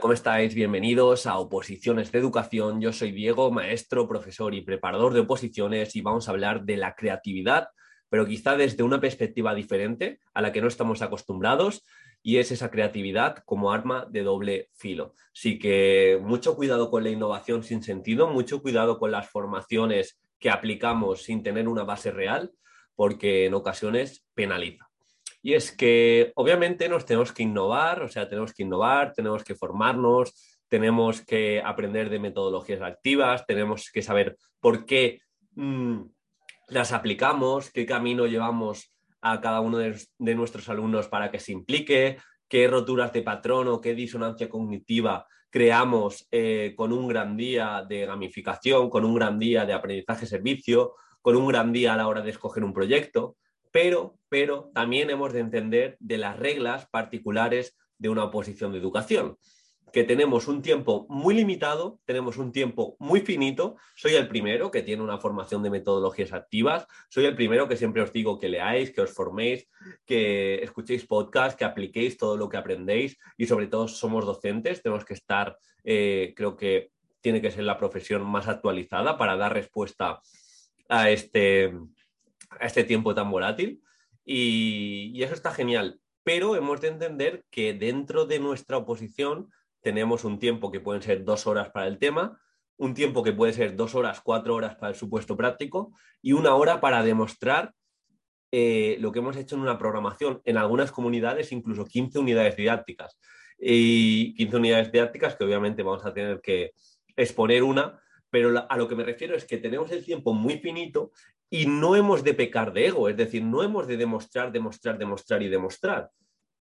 ¿Cómo estáis? Bienvenidos a Oposiciones de Educación. Yo soy Diego, maestro, profesor y preparador de oposiciones y vamos a hablar de la creatividad, pero quizá desde una perspectiva diferente a la que no estamos acostumbrados y es esa creatividad como arma de doble filo. Así que mucho cuidado con la innovación sin sentido, mucho cuidado con las formaciones que aplicamos sin tener una base real, porque en ocasiones penaliza. Y es que obviamente nos tenemos que innovar, o sea, tenemos que innovar, tenemos que formarnos, tenemos que aprender de metodologías activas, tenemos que saber por qué mm, las aplicamos, qué camino llevamos a cada uno de, nuestros alumnos para que se implique, qué roturas de patrón o qué disonancia cognitiva creamos eh, con un gran día de gamificación, con un gran día de aprendizaje-servicio, con un gran día a la hora de escoger un proyecto pero, pero también hemos de entender de las reglas particulares de una oposición de educación, que tenemos un tiempo muy limitado, tenemos un tiempo muy finito. Soy el primero que tiene una formación de metodologías activas, soy el primero que siempre os digo que leáis, que os forméis, que escuchéis podcasts, que apliquéis todo lo que aprendéis y sobre todo somos docentes, tenemos que estar, eh, creo que tiene que ser la profesión más actualizada para dar respuesta a este a este tiempo tan volátil y, eso está genial. Pero hemos de entender que dentro de nuestra oposición tenemos un tiempo que pueden ser dos horas para el tema, un tiempo que puede ser dos horas, cuatro horas para el supuesto práctico y una hora para demostrar eh, lo que hemos hecho en una programación. En algunas comunidades incluso 15 unidades didácticas. Y 15 unidades didácticas que obviamente vamos a tener que exponer una, pero a lo que me refiero es que tenemos el tiempo muy finito y no hemos de pecar de ego, es decir, no hemos de demostrar, demostrar, demostrar y demostrar.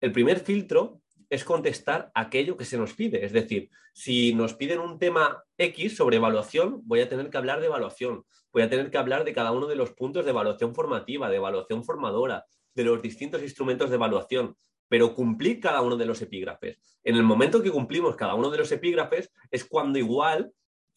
El primer filtro es contestar aquello que se nos pide. Es decir, si nos piden un tema X sobre evaluación, voy a tener que hablar de evaluación, voy a tener que hablar de cada uno de los puntos de evaluación formativa, de evaluación formadora, de los distintos instrumentos de evaluación, pero cumplir cada uno de los epígrafes. En el momento que cumplimos cada uno de los epígrafes es cuando igual,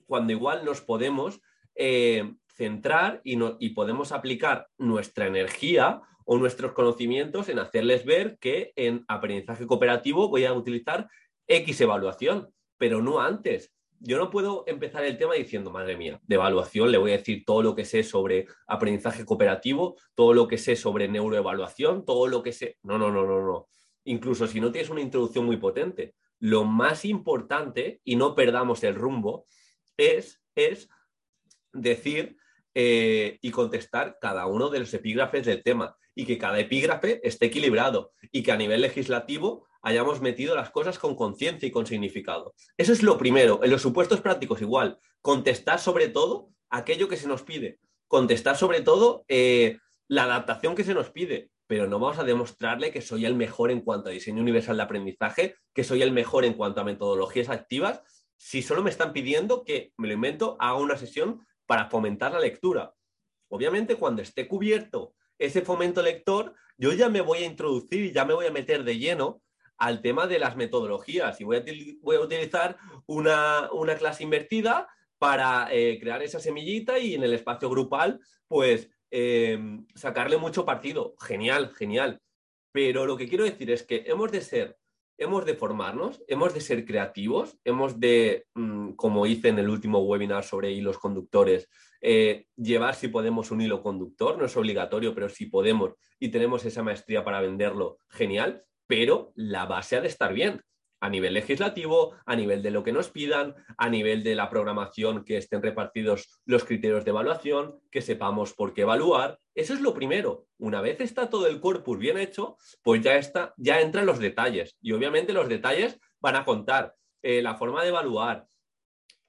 cuando igual nos podemos eh, centrar y, podemos aplicar nuestra energía o nuestros conocimientos en hacerles ver que en aprendizaje cooperativo voy a utilizar X evaluación, pero no antes. Yo no puedo empezar el tema diciendo, madre mía, de evaluación le voy a decir todo lo que sé sobre aprendizaje cooperativo, todo lo que sé sobre neuroevaluación, todo lo que sé. No, no, no, no, no. Incluso si no tienes una introducción muy potente, lo más importante, y no perdamos el rumbo, es decir eh, y contestar cada uno de los epígrafes del tema y que cada epígrafe esté equilibrado y que a nivel legislativo hayamos metido las cosas con conciencia y con significado. Eso es lo primero. En los supuestos prácticos igual, contestar sobre todo aquello que se nos pide, contestar sobre todo eh, la adaptación que se nos pide, pero no vamos a demostrarle que soy el mejor en cuanto a diseño universal de aprendizaje, que soy el mejor en cuanto a metodologías activas, si solo me están pidiendo que, me lo invento, haga una sesión para fomentar la lectura. Obviamente, cuando esté cubierto ese fomento lector, yo ya me voy a introducir y ya me voy a meter de lleno al tema de las metodologías y voy a, utilizar una, clase invertida para eh, crear esa semillita y en el espacio grupal, pues em, sacarle mucho partido. Genial, genial. Pero lo que quiero decir es que hemos de ser hemos de formarnos, hemos de ser creativos, hemos de, mm, como hice en el último webinar sobre hilos conductores, eh, llevar si podemos un hilo conductor, no es obligatorio, pero si podemos y tenemos esa maestría para venderlo, genial, pero la base ha de estar bien a nivel legislativo, a nivel de lo que nos pidan, a nivel de la programación, que estén repartidos los criterios de evaluación, que sepamos por qué evaluar. Eso es lo primero. Una vez está todo el corpus bien hecho, pues ya está, ya entran los detalles. Y obviamente los detalles van a contar eh, la forma de evaluar,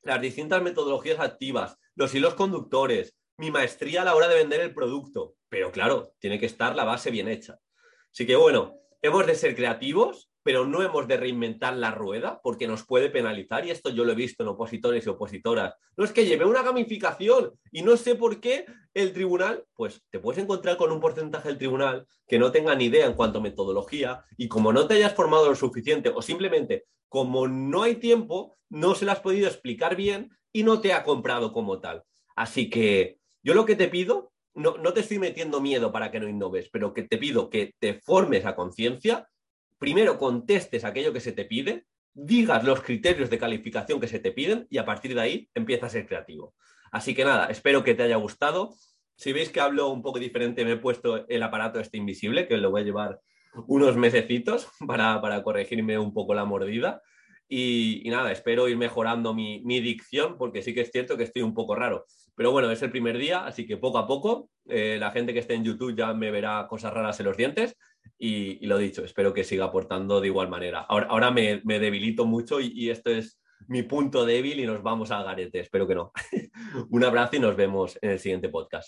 las distintas metodologías activas, los hilos conductores, mi maestría a la hora de vender el producto. Pero claro, tiene que estar la base bien hecha. Así que bueno, hemos de ser creativos, pero no hemos de reinventar la rueda porque nos puede penalizar y esto yo lo he visto en opositores y opositoras. No es que lleve una gamificación y no sé por qué el tribunal, pues te puedes encontrar con un porcentaje del tribunal que no tenga ni idea en cuanto a metodología y como no te hayas formado lo suficiente o simplemente como no hay tiempo, no se lo has podido explicar bien y no te ha comprado como tal. Así que yo lo que te pido, no, no te estoy metiendo miedo para que no innoves, pero que te pido que te formes a conciencia primero contestes aquello que se te pide, digas los criterios de calificación que se te piden y a partir de ahí empieza a ser creativo. Así que nada, espero que te haya gustado. Si veis que hablo un poco diferente, me he puesto el aparato este invisible, que lo voy a llevar unos mesecitos para, para corregirme un poco la mordida. Y, nada, espero ir mejorando mi, dicción, porque sí que es cierto que estoy un poco raro. Pero bueno, es el primer día, así que poco a poco, eh, la gente que esté en YouTube ya me verá cosas raras en los dientes y, lo dicho, espero que siga aportando de igual manera. Ahora, ahora me, debilito mucho y, esto es mi punto débil y nos vamos a garete. Espero que no. Un abrazo y nos vemos en el siguiente podcast.